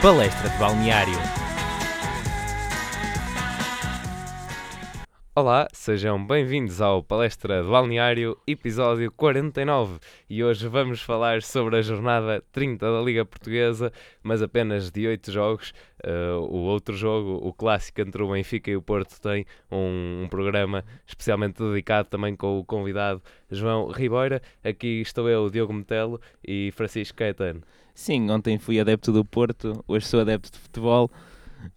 Palestra de Balneário. Olá, sejam bem-vindos ao Palestra de Balneário, episódio 49. E hoje vamos falar sobre a jornada 30 da Liga Portuguesa, mas apenas de 8 jogos. Uh, o outro jogo, o clássico entre o Benfica e o Porto, tem um, um, programa especialmente dedicado também com o convidado João Ribeira. Aqui estou eu, Diogo Metelo e Francisco Caetano. Sim, ontem fui adepto do Porto, hoje sou adepto de futebol.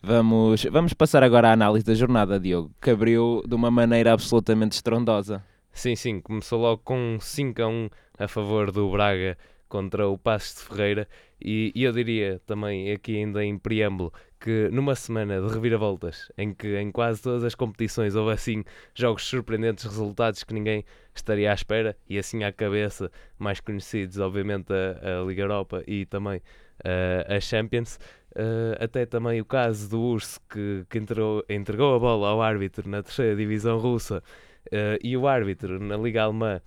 Vamos, vamos passar agora à análise da jornada, Diogo, que abriu de uma maneira absolutamente estrondosa. Sim, sim, começou logo com 5 a 1 a favor do Braga contra o Passos de Ferreira e, e, eu diria também aqui ainda em preâmbulo que numa semana de reviravoltas em que em quase todas as competições houve assim jogos surpreendentes, resultados que ninguém estaria à espera e assim à cabeça mais conhecidos obviamente a, a Liga Europa e também a, a Champions Uh, até também o caso do Urso que, que entregou a bola ao árbitro na terceira divisão russa uh, e o árbitro na Liga Alemã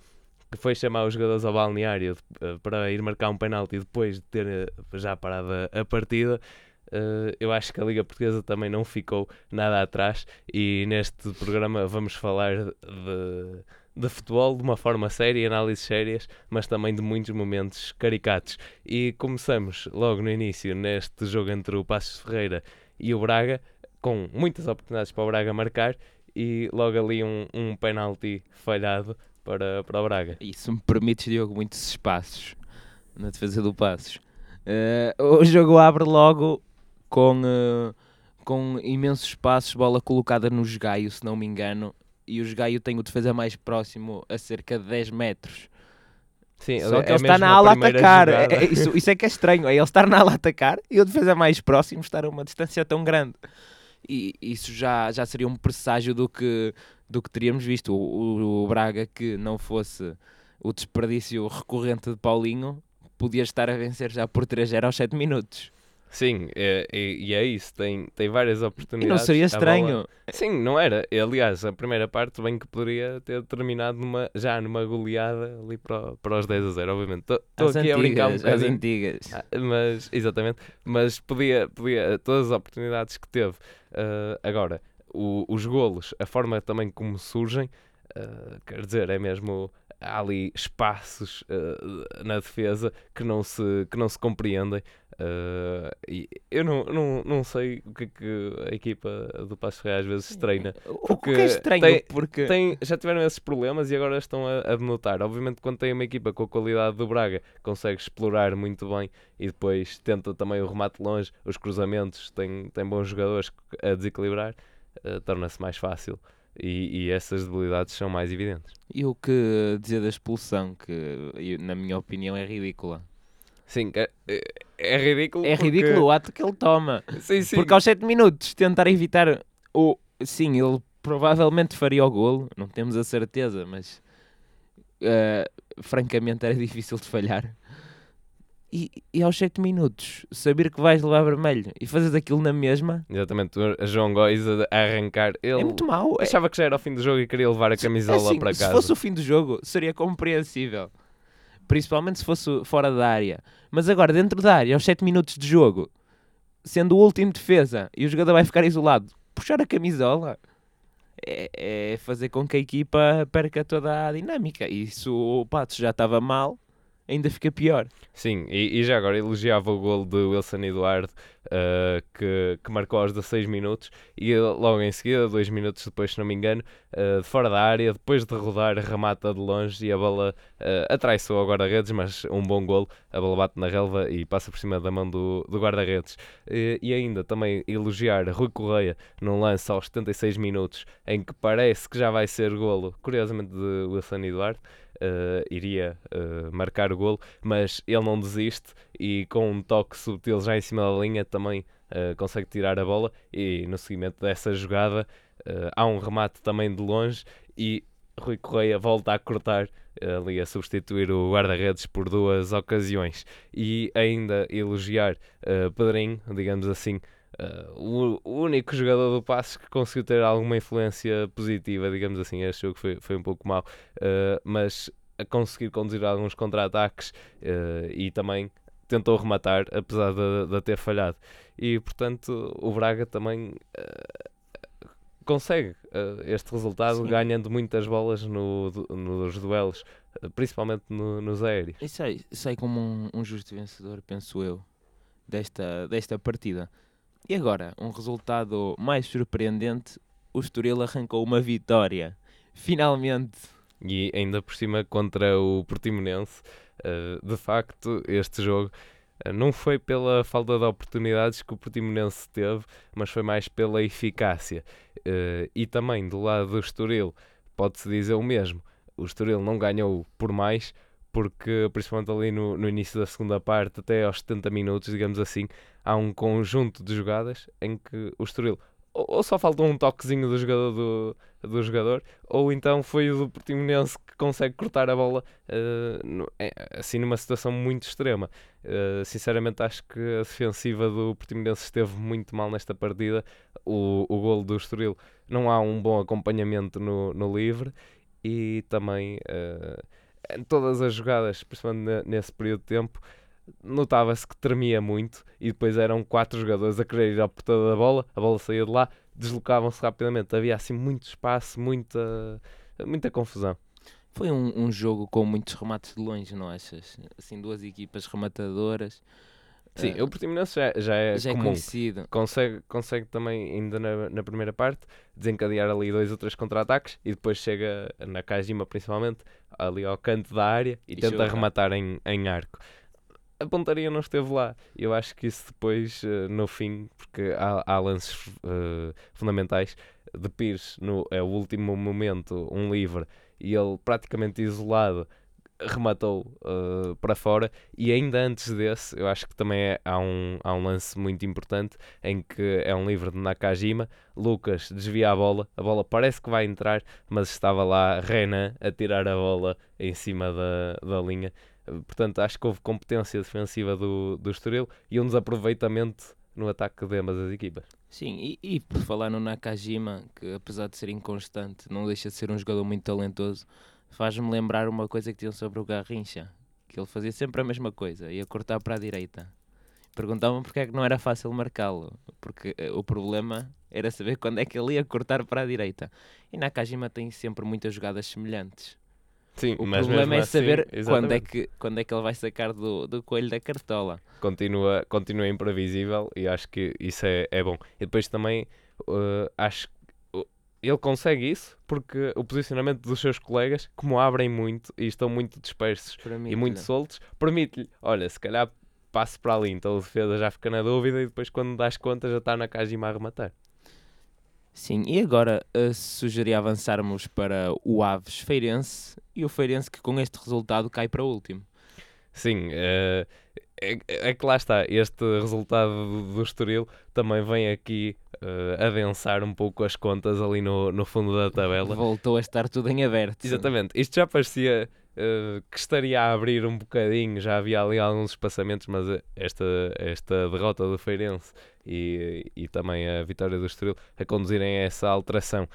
que foi chamar os jogadores ao balneário uh, para ir marcar um penalti depois de ter já parado a, a partida. eu acho que a Liga Portuguesa também não ficou nada atrás e neste programa vamos falar de de futebol de uma forma séria, análises sérias, mas também de muitos momentos caricatos. E começamos logo no início neste jogo entre o Passos Ferreira e o Braga, com muitas oportunidades para o Braga marcar e logo ali um, um penalti falhado para, para o Braga. Isso me permite, Diogo, muitos espaços na defesa do Passos. Uh, o jogo abre logo com, uh, com imensos espaços, bola colocada no esgaio, se não me engano, e o Gaio tem o defesa mais próximo a cerca de 10 metros. Sim, Só que é ele está na ala a atacar. É, é, isso, isso é que é estranho. É ele estar na ala a atacar e o defesa mais próximo estar a uma distância tão grande. E isso já, já seria um presságio do que, do que teríamos visto. O, o, o Braga, que não fosse o desperdício recorrente de Paulinho, podia estar a vencer já por 3-0 aos 7 minutos. Sim, é, é, e é isso, tem, tem várias oportunidades. E não seria estranho. Sim, não era. Aliás, a primeira parte bem que poderia ter terminado numa, já numa goleada ali para, para os 10 a 0, obviamente. Estou aqui antigas, a brincar um As antigas. Ah, mas, exatamente, mas podia, podia, todas as oportunidades que teve. Uh, agora, o, os golos, a forma também como surgem, uh, quer dizer, é mesmo há ali espaços uh, na defesa que não se, que não se compreendem. Uh, e eu não, não, não sei o que é que a equipa do Passo Real às vezes treina. O que é estranho, tem, porque tem, já tiveram esses problemas e agora estão a, a denotar. Obviamente, quando tem uma equipa com a qualidade do Braga, consegue explorar muito bem e depois tenta também o remate longe, os cruzamentos, tem, tem bons jogadores a desequilibrar, uh, torna-se mais fácil. E, e, essas debilidades são mais evidentes. E o que dizer da expulsão, que na minha opinião é ridícula. Sim, é, é, é ridículo. É porque... ridículo o ato que ele toma. Sim, sim. Porque aos 7 minutos tentar evitar o. Sim, ele provavelmente faria o golo, não temos a certeza, mas uh, francamente era difícil de falhar. E, e, aos 7 minutos, saber que vais levar vermelho e fazes aquilo na mesma. Exatamente, a João Góis a arrancar. Ele é muito mau. É achava que já era o fim do jogo e queria levar a camisola assim, para casa. Se fosse o fim do jogo, seria compreensível. Principalmente se fosse fora da área. Mas agora, dentro da área, aos 7 minutos de jogo, sendo o último defesa e o jogador vai ficar isolado, puxar a camisola é, é fazer com que a equipa perca toda a dinâmica. E se o Patos já estava mal, ainda fica pior. Sim, e, e, já agora elogiava o gol de Wilson Eduardo, uh, que, que marcou aos 16 minutos, e logo em seguida, dois minutos depois, se não me engano, uh, fora da área, depois de rodar, remata de longe e a bola uh, atraiçoou ao guarda-redes, mas um bom gol, a bola bate na relva e passa por cima da mão do, do guarda-redes. Uh, e ainda também elogiar Rui Correia num lance aos 76 minutos, em que parece que já vai ser golo, curiosamente de Wilson Eduardo, uh, iria uh, marcar o golo, mas ele não desiste e com um toque subtil já em cima da linha também uh, consegue tirar a bola e no seguimento dessa jogada há um remate também de longe e Rui Correia volta a cortar ali a substituir o guarda-redes por duas ocasiões. E ainda elogiar Pedrinho, digamos assim, Uh, o, único jogador do passe que conseguiu ter alguma influência positiva, digamos assim, este jogo foi, foi um pouco mau, uh, mas a conseguir conduzir alguns contra-ataques uh, e também tentou rematar, apesar de, de ter falhado. E portanto, o Braga também consegue este resultado, Sim. ganhando muitas bolas no, nos duelos, principalmente no, nos aéreos. E sei, sei como um, um justo vencedor, penso eu, desta, desta partida. E agora, um resultado mais surpreendente: o Estoril arrancou uma vitória. Finalmente. E ainda por cima contra o Portimonense. Uh, de facto, este jogo uh, não foi pela falta de oportunidades que o Portimonense teve, mas foi mais pela eficácia. Uh, e também do lado do Estoril, pode-se dizer o mesmo. O Estoril não ganhou por mais, porque principalmente ali no, no início da segunda parte, até aos 70 minutos, digamos assim, há um conjunto de jogadas em que o Estoril ou, só faltou um toquezinho do jogador, do, do jogador ou então foi o do Portimonense que consegue cortar a bola uh, no, é, assim numa situação muito extrema. Uh, sinceramente acho que a defensiva do Portimonense esteve muito mal nesta partida. O, o golo do Estoril não há um bom acompanhamento no, no livre e também uh, em todas as jogadas, principalmente nesse período de tempo, notava-se que tremia muito e depois eram quatro jogadores a querer ir à portada da bola, a bola saía de lá, deslocavam-se rapidamente. Havia assim muito espaço, muita, muita confusão. Foi um, um, jogo com muitos remates de longe, não achas? Assim, duas equipas rematadoras. Sim, uh, o Portimonense já, já é já é comum. É conhecido. Consegue, consegue também, ainda na, na primeira parte, desencadear ali dois ou três contra-ataques e depois chega na Kajima principalmente, ali ao canto da área e, e tenta rematar em, em arco a pontaria não esteve lá. Eu acho que isso depois, uh, no fim, porque há, há lances uh, fundamentais, de Pires, no é o último momento, um livre, e ele praticamente isolado rematou uh, para fora. E ainda antes desse eu acho que também é, há, um, há um lance muito importante em que é um livre de Nakajima. Lucas desvia a bola, a bola parece que vai entrar mas estava lá Renan a tirar a bola em cima da, da linha. Portanto, acho que houve competência defensiva do, do Estoril e um desaproveitamento no ataque de ambas as equipas. Sim, e, e por falar no Nakajima, que apesar de ser inconstante, não deixa de ser um jogador muito talentoso, faz-me lembrar uma coisa que tinham sobre o Garrincha, que ele fazia sempre a mesma coisa, ia cortar para a direita. Perguntavam porque é que não era fácil marcá-lo, porque eh, o problema era saber quando é que ele ia cortar para a direita. E Nakajima tem sempre muitas jogadas semelhantes. Sim, o problema é assim, saber quando é, que, quando é que ele vai sacar do, do coelho da cartola. Continua, continua imprevisível e acho que isso é, é bom. E depois também uh, acho que ele consegue isso porque o posicionamento dos seus colegas, como abrem muito e estão muito dispersos e muito soltos, permite-lhe, olha, se calhar passe para ali, então o defesa já fica na dúvida e depois quando das contas já está na Kajima a rematar. Sim, e agora uh, sugeria avançarmos para o Aves Feirense e o Feirense que com este resultado cai para o último. Sim, uh, é, é, que lá está, este resultado do, do Estoril também vem aqui uh, adensar um pouco as contas ali no, no fundo da tabela. Voltou a estar tudo em aberto. Exatamente, isto já parecia uh, que estaria a abrir um bocadinho, já havia ali alguns espaçamentos, mas esta, esta derrota do Feirense e, e também a vitória do Estoril a conduzirem a essa alteração.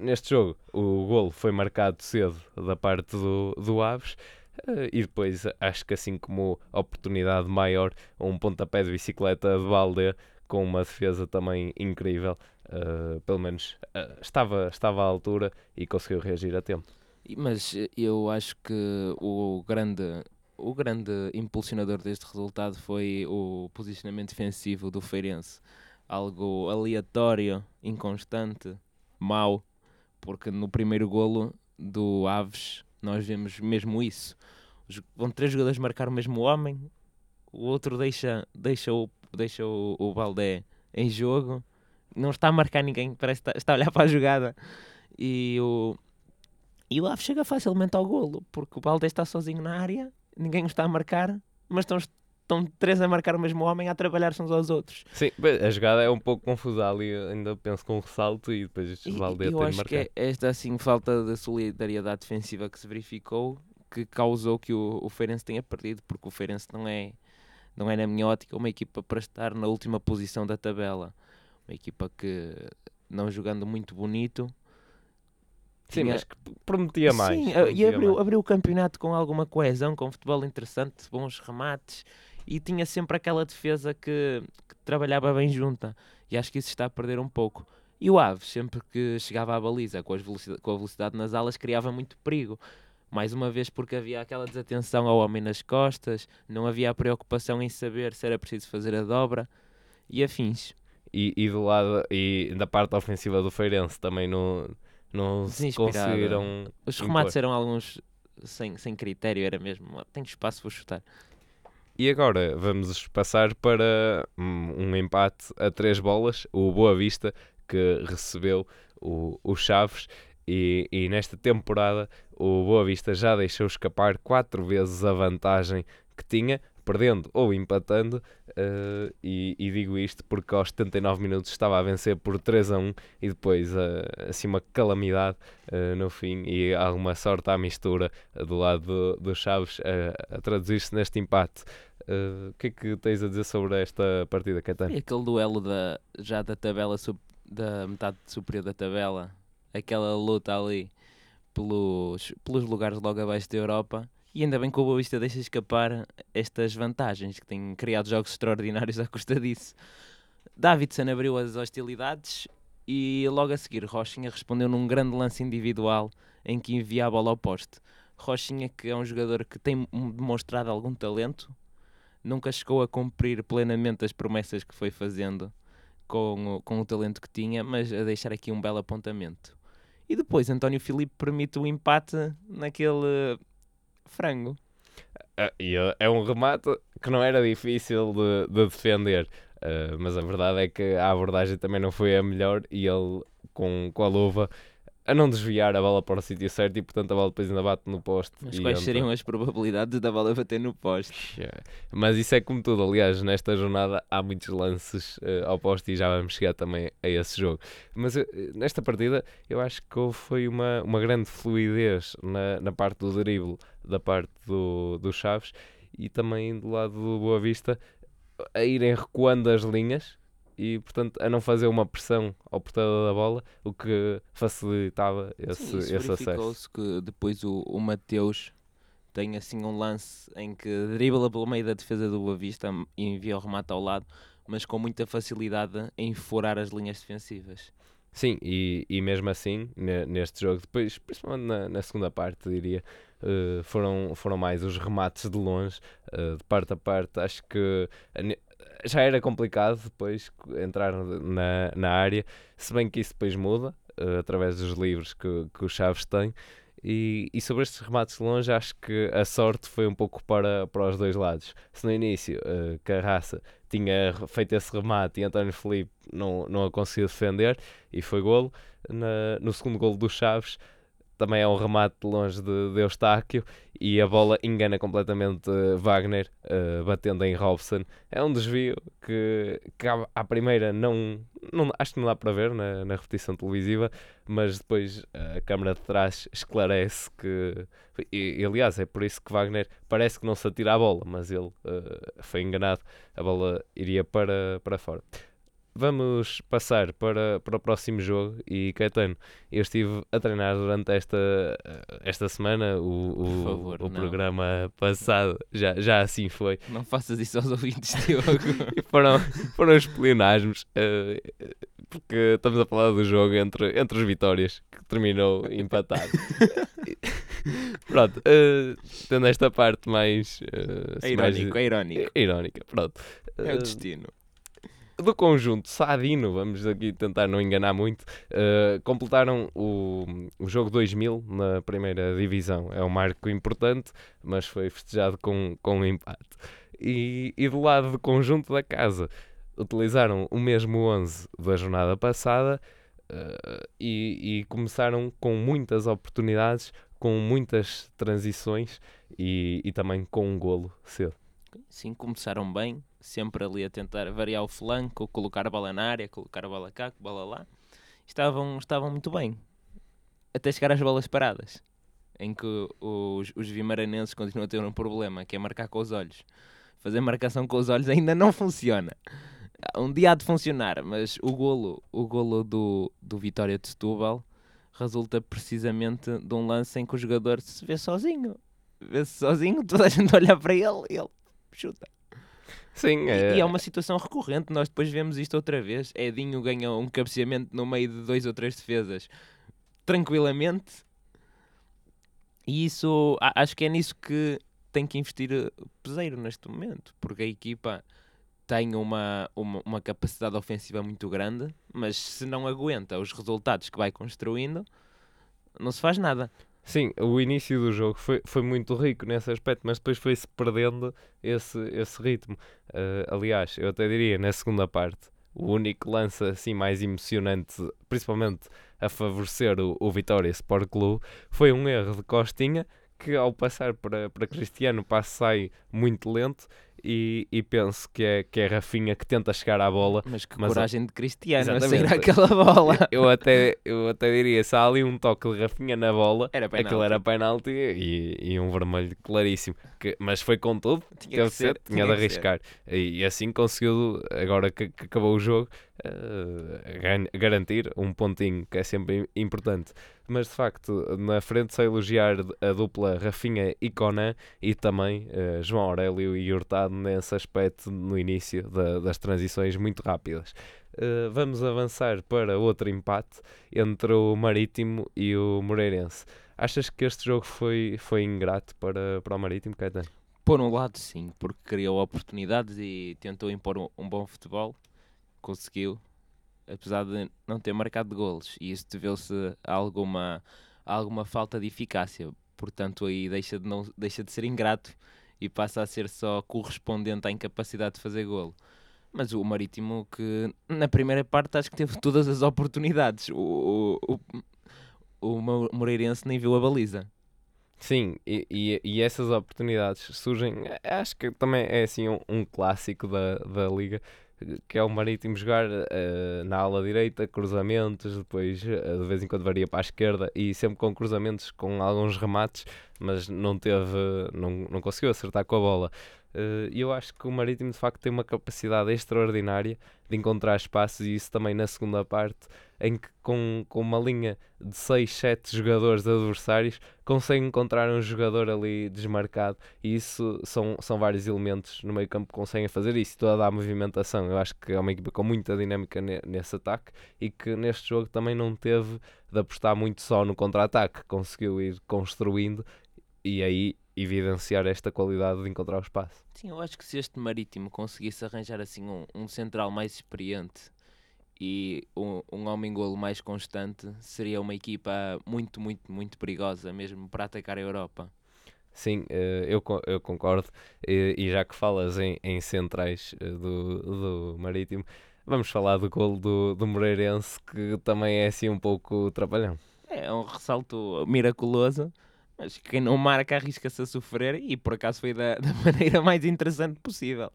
Neste jogo, o golo foi marcado cedo da parte do, do Aves. E depois acho que assim como oportunidade maior, um pontapé de bicicleta de Balde com uma defesa também incrível, uh, pelo menos uh, estava, estava à altura e conseguiu reagir a tempo. Mas eu acho que o grande, o grande impulsionador deste resultado foi o posicionamento defensivo do Feirense. Algo aleatório, inconstante, mau, porque no primeiro golo do Aves nós vemos mesmo isso. Vão três jogadores marcar o mesmo homem, o outro deixa, deixa, o, deixa o, o Baldé em jogo, não está a marcar ninguém, parece que está, a olhar para a jogada. E o, e o Aves chega facilmente ao golo, porque o Baldé está sozinho na área, ninguém o está a marcar, mas estão, estão três a marcar o mesmo homem a trabalhar-se uns aos outros. Sim, a jogada é um pouco confusa ali, ainda penso com um ressalto e depois o Valdé tem de marcar. que é esta assim falta de solidariedade defensiva que se verificou que causou que o, o Feirense tenha perdido, porque o Feirense não é, não é na minha ótica uma equipa para estar na última posição da tabela. Uma equipa que não jogando muito bonito Sim, mas que prometia mais. Sim, prometia e abriu, mais. abriu o campeonato com alguma coesão, com futebol interessante, bons remates e tinha sempre aquela defesa que, que trabalhava bem junta. E acho que isso está a perder um pouco. E o Aves, sempre que chegava à baliza com, com a velocidade nas alas, criava muito perigo. Mais uma vez porque havia aquela desatenção ao homem nas costas, não havia a preocupação em saber se era preciso fazer a dobra e afins. E, e do lado e da parte ofensiva do Feirense também não, não se conseguiram. Os remates eram alguns sem, sem critério, era mesmo. Tenho espaço, vou chutar. E agora vamos passar para um empate a três bolas. O Boa Vista que recebeu o, o Chaves. E, e, nesta temporada o Boa Vista já deixou escapar quatro vezes a vantagem que tinha, perdendo ou empatando, uh, e, e, digo isto porque aos 79 minutos estava a vencer por 3 a 1 e depois uh, assim uma calamidade uh, no fim e alguma sorte à mistura do lado do, do Chaves a traduzir-se neste empate. O que é que tens a dizer sobre esta partida, Caetano? E aquele duelo da, já da tabela da metade superior da tabela, aquela luta ali pelos, pelos lugares logo abaixo da Europa e ainda bem que o Boa Vista deixa escapar estas vantagens, que tem criado jogos extraordinários à custa disso. Davidson abriu as hostilidades e logo a seguir Rochinha respondeu num grande lance individual em que envia a bola ao poste. Rochinha, que é um jogador que tem demonstrado algum talento, nunca chegou a cumprir plenamente as promessas que foi fazendo com o, com o talento que tinha, mas a deixar aqui um belo apontamento. E depois António Filipe permite o empate naquele frango. Uh, e é um remate que não era difícil de, de defender, uh, mas a verdade é que a abordagem também não foi a melhor e ele, com, com a luva, a não desviar a bola para o sítio certo e portanto a bola depois ainda bate no poste. Mas quais entra. seriam as probabilidades da bola bater no poste? Yeah. Mas isso é como tudo, aliás, nesta jornada há muitos lances uh, ao poste e já vamos chegar também a esse jogo. Mas uh, nesta partida eu acho que foi uma, uma grande fluidez na, na parte do drible da parte do, do Chaves e também do lado do Boa Vista a irem recuando as linhas e, portanto, a não fazer uma pressão ao portador da bola, o que facilitava esse, Sim, esse acesso. que depois o, o Mateus tem assim um lance em que dribla pelo meio da defesa do Boa Vista e envia o remate ao lado, mas com muita facilidade em furar as linhas defensivas. Sim, e, e mesmo assim, neste jogo, depois, principalmente na, na segunda parte, diria, uh, foram, foram mais os remates de longe, uh, de parte a parte. Acho que já era complicado depois entrar na, na área, se bem que isso depois muda, uh, através dos livros que, que o Chaves tem. E, e, sobre estes remates de longe, acho que a sorte foi um pouco para, para os dois lados. Se no início uh, Carraça tinha feito esse remate e António Felipe não, não a conseguiu defender e foi golo, na, no segundo golo do Chaves também é um remate longe de, de Eustáquio e a bola engana completamente uh, Wagner, uh, batendo em Robson. É um desvio que, que à, à, primeira não, não acho que não dá para ver na, na repetição televisiva, mas depois a câmara de trás esclarece que. E, e, aliás, é por isso que Wagner parece que não se atira a bola, mas ele uh, foi enganado, a bola iria para, para fora. Vamos passar para, para o próximo jogo e Caetano, eu estive a treinar durante esta, esta semana o, o, favor, o programa passado, já, já assim foi. Não faças isso aos ouvintes, Diogo. foram, foram os pleonasmos, uh, porque estamos a falar do jogo entre, entre as vitórias, que terminou empatado. pronto, uh, tendo esta parte mais... Uh, é irónico, mais, é irónico. É irónica, pronto. É o destino do conjunto Sadino, vamos aqui tentar não enganar muito, uh, completaram o, o jogo 2000 na primeira divisão. É um marco importante, mas foi festejado com, com um empate. E, e do lado do conjunto da casa, utilizaram o mesmo 11 da jornada passada uh, e, e começaram com muitas oportunidades, com muitas transições e, e também com um golo cedo. Sim, começaram bem, sempre ali a tentar variar o flanco, colocar a bola na área, colocar a bola cá, a bola lá. Estavam, estavam muito bem. Até chegar às bolas paradas, em que os, os vimaranenses continuam a ter um problema, que é marcar com os olhos. Fazer marcação com os olhos ainda não funciona. Um dia há de funcionar, mas o golo, o golo do, do Vitória de Setúbal resulta precisamente de um lance em que o jogador se vê sozinho. Vê-se sozinho, toda a gente olha para ele e ele chuta. Sim, E, é, e é uma situação recorrente, nós depois vemos isto outra vez. Edinho ganha um cabeceamento no meio de dois ou três defesas tranquilamente. E isso, acho que é nisso que tem que investir eh, Peseiro neste momento, porque a equipa tem uma, uma, uma capacidade ofensiva muito grande, mas se não aguenta os resultados que vai construindo, não se faz nada. Sim, o início do jogo foi, foi muito rico nesse aspecto, mas depois foi-se perdendo esse, esse ritmo. Eh, aliás, eu até diria, na segunda parte, o único lance assim mais emocionante, principalmente a favorecer o, o Vitória Sport Clube, foi um erro de Costinha, que ao passar para, para Cristiano, o sai muito lento e, e penso que é, que é Rafinha que tenta chegar à bola. Mas que Mas a- coragem de Cristiano a sair aquela bola. Eu até, eu até diria, se há ali um toque de Rafinha na bola, Era Aquilo era penalti e, e um vermelho claríssimo. Que- mas foi com tudo, Tinha que ser, de tinha de tinha ser. arriscar. E, e assim conseguiu, agora que, que acabou o jogo, gan- garantir um pontinho, que é sempre im- importante. Mas de facto, na frente, sei elogiar a dupla Rafinha e Conan e também eh, João Aurélio e Hurtado nesse aspecto no início da- das transições muito rápidas. Eh, vamos avançar para outro empate entre o Marítimo e o Moreirense. Achas que este jogo foi, foi ingrato para, para o Marítimo, Caetano? Por um lado, sim, porque criou oportunidades e tentou impor um, um bom futebol. Conseguiu, apesar de não ter marcado golos. E isso deveu-se a alguma, a alguma falta de eficácia. Portanto, aí deixa de, não, deixa de ser ingrato e passa a ser só correspondente à incapacidade de fazer golo. Mas o Marítimo, que na primeira parte acho que teve todas as oportunidades. O, o, o, o Mo- Moreirense nem viu a baliza. Sim, e, e, e essas oportunidades surgem, acho que também é assim um, um clássico da, da Liga, que é o Marítimo jogar eh, na ala direita, cruzamentos, depois eh, de vez em quando varia para a esquerda e sempre com cruzamentos, com alguns remates, mas não teve, não, não conseguiu acertar com a bola. Eh, E eu acho que o Marítimo de facto tem uma capacidade extraordinária de encontrar espaços e isso também na segunda parte, em que com, com uma linha de 6, 7 jogadores adversários consegue encontrar um jogador ali desmarcado e isso são, são vários elementos no meio campo que conseguem fazer isso, toda a movimentação. Eu acho que é uma equipa com muita dinâmica ne- nesse ataque e que neste jogo também não teve de apostar muito só no contra-ataque, conseguiu ir construindo e aí evidenciar esta qualidade de encontrar o espaço. Sim, eu acho que se este Marítimo conseguisse arranjar assim um, um central mais experiente e um, um homem-golo mais constante, seria uma equipa muito, muito, muito perigosa mesmo para atacar a Europa. Sim, eh, eu, eu concordo. E, já que falas em, em centrais eh, do, do Marítimo, vamos falar do golo do, do Moreirense, que também é assim um pouco trapalhão. É um ressalto miraculoso, mas quem não marca arrisca-se a sofrer e por acaso foi da, da maneira mais interessante possível.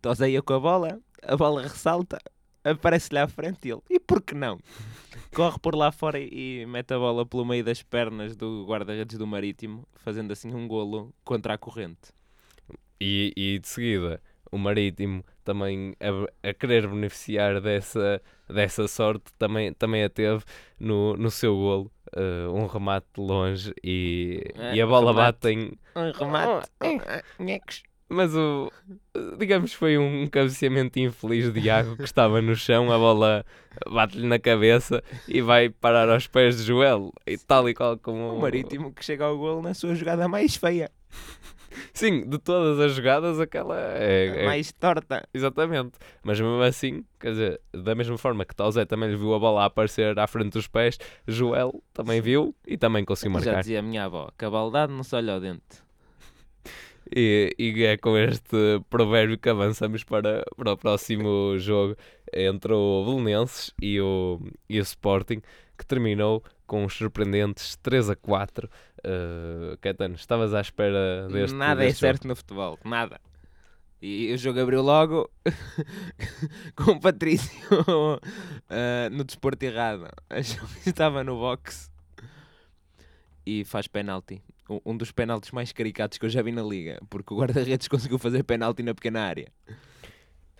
Toseia com a bola, a bola ressalta, aparece-lhe à frente ele. E por que não? Corre por lá fora e e mete a bola pelo meio das pernas do guarda-redes do Marítimo, fazendo assim um golo contra a corrente. E, e de seguida, o Marítimo também a, a querer beneficiar dessa, dessa sorte, também, também a teve no, no seu golo. Eh, um remate de longe e, É, e a bola remate. bate em, Um remate. Ah, nhecos. Mas o. Digamos que foi um cabeceamento infeliz de Iago que estava no chão, a bola bate-lhe na cabeça e vai parar aos pés de Joel. E tal e qual como. O Marítimo que chega ao golo na sua jogada mais feia, Sim, de todas as jogadas, aquela é. é- mais torta. Exatamente. Mas mesmo assim, quer dizer, da mesma forma que Tauzé também lhe viu a bola aparecer à frente dos pés, Joel também viu e também conseguiu Já marcar. dizia a minha avó, que a baldade não se olha ao dente. E, e é com este provérbio que avançamos para, para o próximo jogo entre o Belenenses e o, e o Sporting, que terminou com os surpreendentes 3 a 4. Uh, Caetano, estavas à espera deste nada é deste jogo? certo no futebol, nada. E o jogo abriu logo com o Patrício ah, no desporto errado. Estava no box e faz penalti. Um- Um dos penaltis mais caricatos que eu já vi na liga, porque o guarda-redes conseguiu fazer penalti na pequena área.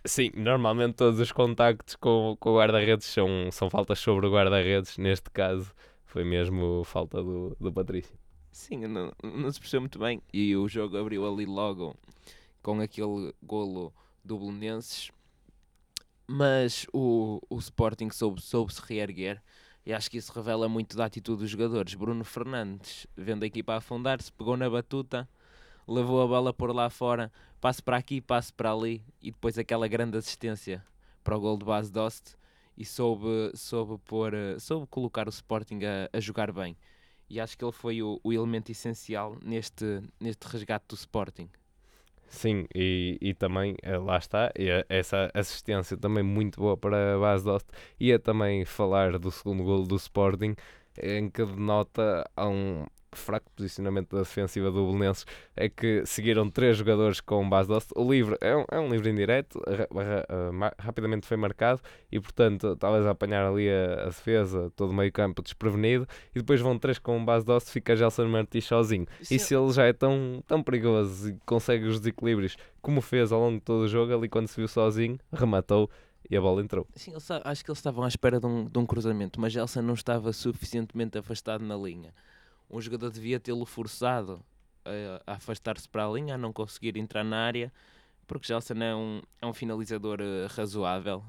Sim, normalmente todos os contactos com, com o guarda-redes são, são faltas sobre o guarda-redes. Neste caso, foi mesmo falta do, do Patrício. Sim, não, não se percebeu muito bem. E o jogo abriu ali logo com aquele golo do Belenenses, mas o, o Sporting soube, soube se reerguer e acho que isso revela muito da atitude dos jogadores. Bruno Fernandes, vendo a equipa afundar-se, pegou na batuta, levou a bola por lá fora, passe para aqui, passe para ali e depois aquela grande assistência para o gol de base Dost e soube, soube, pôr, eh, soube colocar o Sporting a, a jogar bem. E acho que ele foi o, o elemento essencial neste, neste resgate do Sporting. Sim, e, e também, eh, lá está, essa assistência também muito boa para a base Dost. Ia também falar do segundo gol do Sporting, em que denota um, fraco posicionamento da defensiva do Belenenses é que seguiram três jogadores com base doce. O livre é um, é um livre indireto, ra rapidamente foi marcado e, portanto, talvez apanhar ali a, a defesa, todo o meio campo desprevenido. E depois vão três com base doce, fica Gelson Martins sozinho. Sim. E se ele já é tão, tão perigoso e consegue os desequilíbrios como fez ao longo de todo o jogo, ali quando se viu sozinho, rematou e a bola entrou. Sim, acho que eles estavam à espera de um, de um cruzamento, mas Gelson não estava suficientemente afastado na linha um jogador devia tê-lo forçado a, a afastar-se para a linha, a não conseguir entrar na área, porque Gelson é um, é um finalizador uh, razoável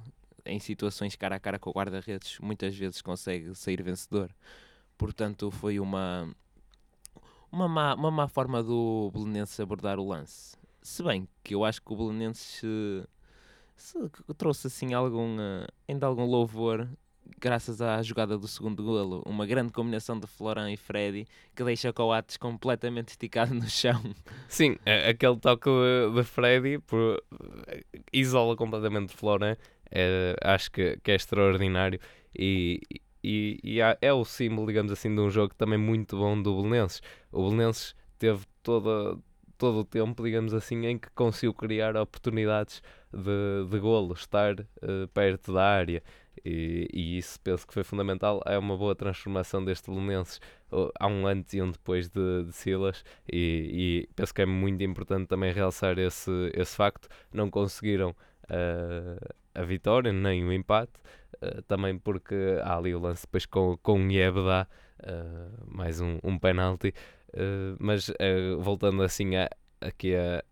em situações cara a cara com o guarda-redes, muitas vezes consegue sair vencedor. Portanto, foi uma, uma, má, uma má forma do Belenenses abordar o lance. Se bem que eu acho que o Belenenses se, se trouxe assim algum, uh, ainda algum louvor graças à jogada do segundo golo, uma grande combinação de Florent e Freddy que deixa Coates completamente esticado no chão. Sim, é, aquele toque de, Freddy por, isola completamente Florent, é, acho que, que, é extraordinário e, e, e, é o símbolo, digamos assim, de um jogo também muito bom do Belenenses. O Belenenses teve toda, todo o tempo, digamos assim, em que conseguiu criar oportunidades de, de golo, estar uh, perto da área. E, e, isso penso que foi fundamental. É uma boa transformação deste Belenenses. Há um antes e um depois de, de Silas, e, e, penso que é muito importante também realçar esse, esse facto. Não conseguiram uh, a vitória nem o empate, uh, também porque há ali o lance depois com, com Yebda, uh, mais um, um penalti. mas voltando assim a, aqui a,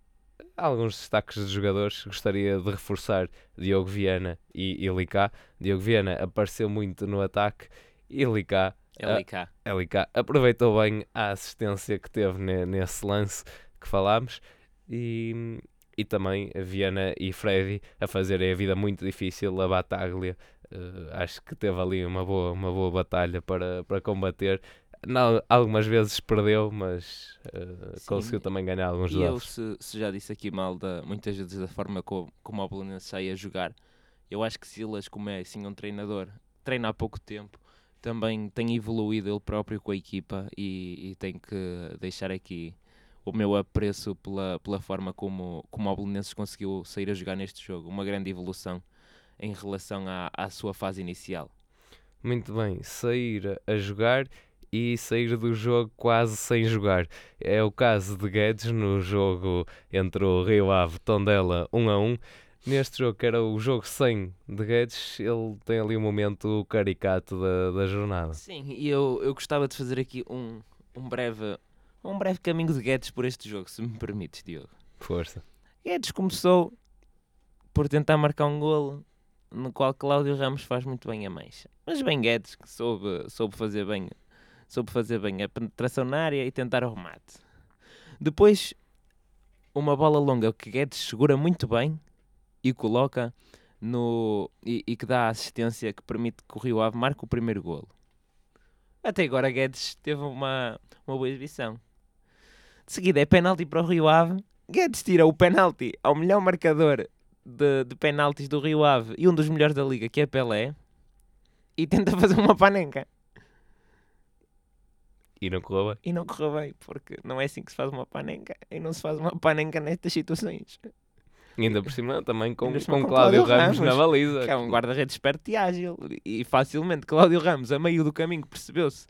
alguns destaques de jogadores. Gostaria de reforçar Diogo Viana e Ilicá. Diogo Viana apareceu muito no ataque. Ilicá, Ilicá. Ilicá aproveitou bem a assistência que teve nesse lance que falámos. E, e também Viana e Freddy a fazerem a vida muito difícil. A Bataglia uh, acho que teve ali uma boa, uma boa batalha para, para combater não, algumas vezes perdeu, mas uh, conseguiu também ganhar alguns. E eu, se, se, já disse aqui mal, da, muitas vezes da forma como, como o Belenenses sai a jogar, eu acho que Silas, como é assim um treinador, treina há pouco tempo, também tem evoluído ele próprio com a equipa e, e tem que deixar aqui o meu apreço pela, pela forma como, como o Belenenses conseguiu sair a jogar neste jogo. Uma grande evolução em relação à, à sua fase inicial. Muito bem, sair a jogar e sair do jogo quase sem jogar. É o caso de Guedes no jogo entre o Rio Ave Tondela 1 a 1. Neste jogo, que era o jogo 100 de Guedes, ele tem ali um momento caricato da, da jornada. Sim, e eu, eu gostava de fazer aqui um, um, breve, um breve caminho de Guedes por este jogo, se me permites, Diogo. Força. Guedes começou por tentar marcar um golo no qual Cláudio Ramos faz muito bem a mancha. Mas bem Guedes, que soube, soube fazer bem soube fazer bem a penetração na área e tentar o remate. Depois, uma bola longa que Guedes segura muito bem e coloca no e, e, que dá a assistência que permite que o Rio Ave marque o primeiro golo. Até agora Guedes teve uma, uma boa exibição. De seguida é penalti para o Rio Ave. Guedes tira o penalti ao melhor marcador de, de penaltis do Rio Ave e um dos melhores da liga, que é Pelé, e tenta fazer uma panenca. E não correu bem. E não correu bem, porque não é assim que se faz uma panenca. E não se faz uma panenca nestas situações. E ainda por cima também com, com, com Cláudio Ramos, Ramos, na baliza. Que é um guarda-redes esperto e ágil. E facilmente Cláudio Ramos, a meio do caminho, percebeu-se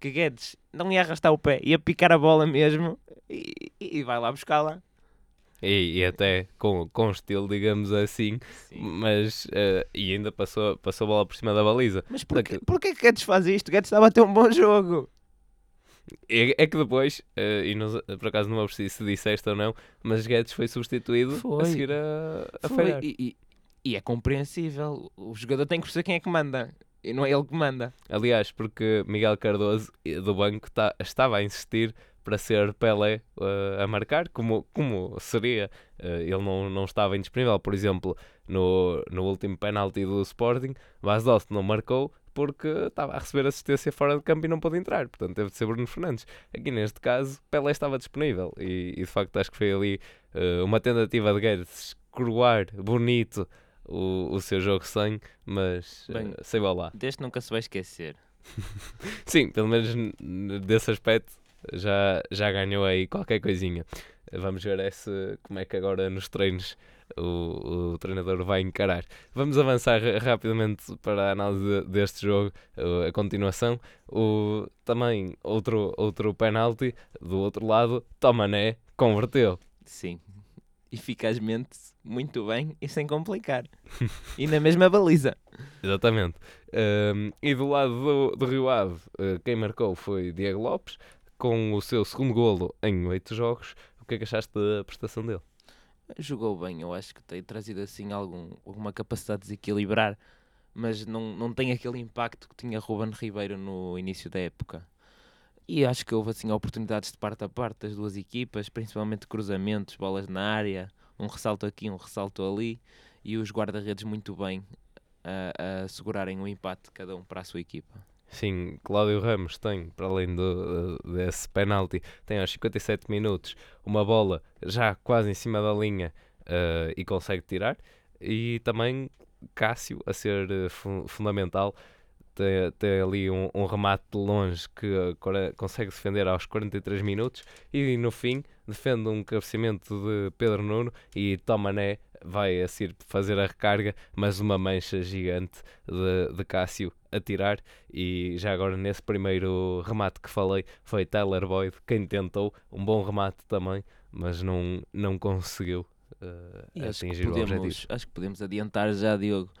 que Guedes não ia arrastar o pé, ia picar a bola mesmo e, e vai lá buscá-la. E, e, até com, com estilo, digamos assim, Sim. mas uh, e ainda passou, passou a bola por cima da baliza. Mas porquê, porquê que Guedes faz isto? Guedes estava a ter um bom jogo. É, é que depois, uh, e não, por acaso não me se disseste ou não, mas Guedes foi substituído foi. a seguir a, a foi. E, e, e, é compreensível. O jogador tem que perceber quem é que manda. E não é ele que manda. Aliás, porque Miguel Cardoso do banco tá, estava a insistir para ser Pelé uh, a marcar, como, como seria. Uh, ele não, não estava indisponível. Por exemplo, no, no último penalti do Sporting, Vaz Dost não marcou porque estava a receber assistência fora de campo e não pôde entrar. Portanto, teve de ser Bruno Fernandes. Aqui neste caso, Pelé estava disponível e, e de facto acho que foi ali uh, uma tentativa de Guedes coroar bonito o, o seu jogo sem, mas Bem, uh, sei lá. Deste nunca se vai esquecer. Sim, pelo menos desse aspecto já, já ganhou aí qualquer coisinha. Vamos ver esse, como é que agora nos treinos o, o treinador vai encarar. Vamos avançar rapidamente para a análise deste jogo, a continuação. O, também outro, outro penalti do outro lado, Tomané converteu. Sim, eficazmente, muito bem e sem complicar. e na mesma baliza. Exatamente. Um, e do lado do, do Rio Ave, uh, quem marcou foi Diego Lopes, com o seu segundo golo em oito jogos. O que é que achaste da prestação dele? Jogou bem, eu acho que tem trazido assim algum, alguma capacidade de desequilibrar, mas não, não tem aquele impacto que tinha Ruben Ribeiro no início da época. E acho que houve assim oportunidades de parte a parte das duas equipas, principalmente cruzamentos, bolas na área, um ressalto aqui, um ressalto ali, e os guarda-redes muito bem a, a segurarem o empate cada um para a sua equipa. Sim, Cláudio Ramos tem, para além do, desse penalti, tem aos 57 minutos uma bola já quase em cima da linha uh, e consegue tirar. E também Cássio a ser uh, fu fundamental. Tem, tem ali um, um, remate de longe que consegue defender aos 43 minutos e no fim defende um cabeceamento de Pedro Nuno e Tomané vai a seguir fazer a recarga, mas uma mancha gigante de, de Cássio a tirar. E já agora nesse primeiro remate que falei foi Tyler Boyd quem tentou, um bom remate também, mas não, não conseguiu uh, atingir o objetivo. Acho que podemos adiantar já, Diogo,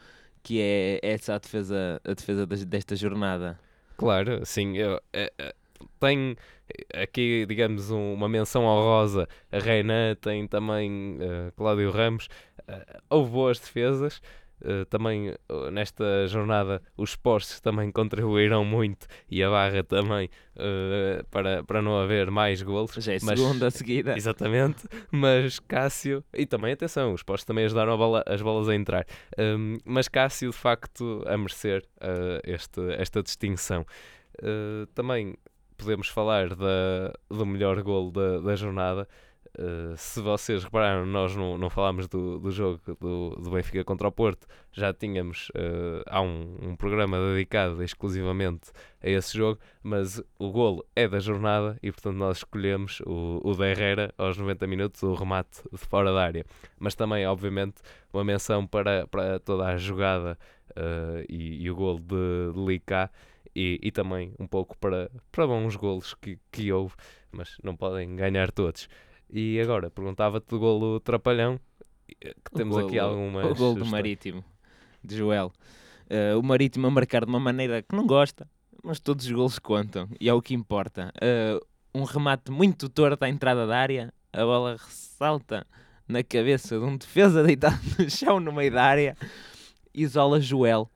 que é essa a defesa, a defesa desta jornada. Claro, sim. Eu, é, é, tem aqui, digamos, um, uma menção honrosa a Reina, tem também uh, Cláudio Ramos. Uh, houve boas defesas. Uh, também uh, nesta jornada os postes também contribuíram muito e a barra também uh, para, para não haver mais golos. Já é mas, segunda seguida. Exatamente, mas Cássio, e também atenção, os postes também ajudaram bola, as bolas a entrar, um, mas Cássio de facto a merecer este, esta distinção. também podemos falar da, do melhor golo da, da jornada. Uh, se vocês repararam, nós não, não falámos do, do jogo do, do Benfica contra o Porto, já tínhamos uh, há um, um programa dedicado exclusivamente a esse jogo, mas o golo é da jornada e portanto nós escolhemos o, o de Herrera aos 90 minutos, o remate de fora da área. Mas também, obviamente, uma menção para, para toda a jogada uh, e, e, o golo de, de Licá e, e também um pouco para, para bons golos que, que houve, mas não podem ganhar todos. E agora, perguntava-te do golo Trapalhão, que temos golo, aqui algumas... O golo do Marítimo, de Joel. Uh, o Marítimo a marcar de uma maneira que não gosta, mas todos os golos contam, e é o que importa. Uh, um remate muito torto à entrada da área, a bola ressalta na cabeça de um defesa deitado no chão no meio da área, isola Joel,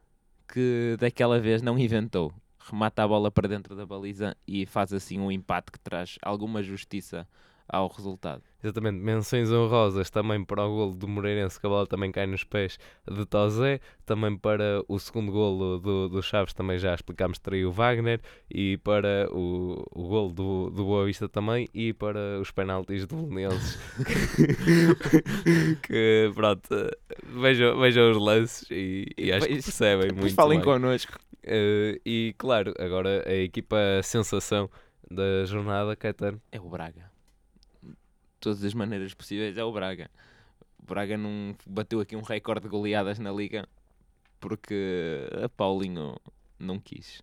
que daquela vez não inventou remata a bola para dentro da baliza e faz assim um empate que traz alguma justiça ao resultado. Exatamente, menções honrosas também para o golo do Moreirense, que a bola também cai nos pés de Tozé, também para o segundo golo do, do Chaves, também já explicámos, o Wagner, e para o, o golo do, do Boa Vista também, e para os penaltis do Belenenses, que pronto, vejam, vejam os lances e, e acho que percebem muito falem bem. connosco. Uh, e claro, agora a equipa sensação da jornada, Caetano. É o Braga. Todas as maneiras possíveis, é o Braga. O Braga não bateu aqui um recorde de goleadas na liga porque a Paulinho não quis.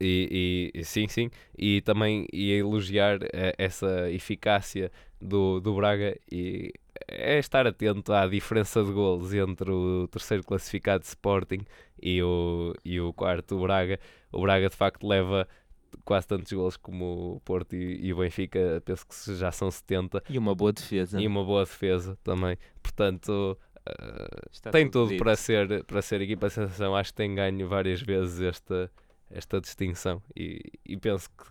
E, e, sim, sim, e também ia elogiar eh, essa eficácia do, do Braga e é estar atento à diferença de golos entre o terceiro classificado Sporting e o, e o quarto Braga. O Braga de facto leva quase tantos gols como o Porto e, o Benfica, penso que já são 70 E uma boa defesa. e uma boa defesa também. Portanto, Está tem tudo para ser, para ser equipa sensação. Acho que tem ganho várias vezes esta, esta distinção e, e penso que,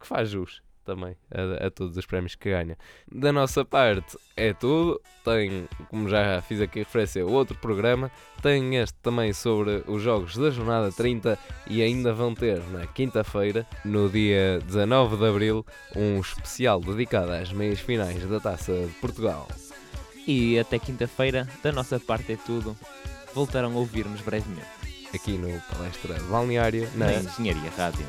que faz jus também a, a todos os prémios que ganha. Da nossa parte é tudo. Tem, como já fiz aqui referência, outro programa. Tem este também sobre os jogos da jornada 30 e ainda vão ter na quinta-feira, no dia 19 de abril, um especial dedicado às meias finais da Taça de Portugal. E até quinta-feira, da nossa parte é tudo. Voltarão a ouvir-nos brevemente Aqui no Palestra Balneária, na na Engenharia Rádio.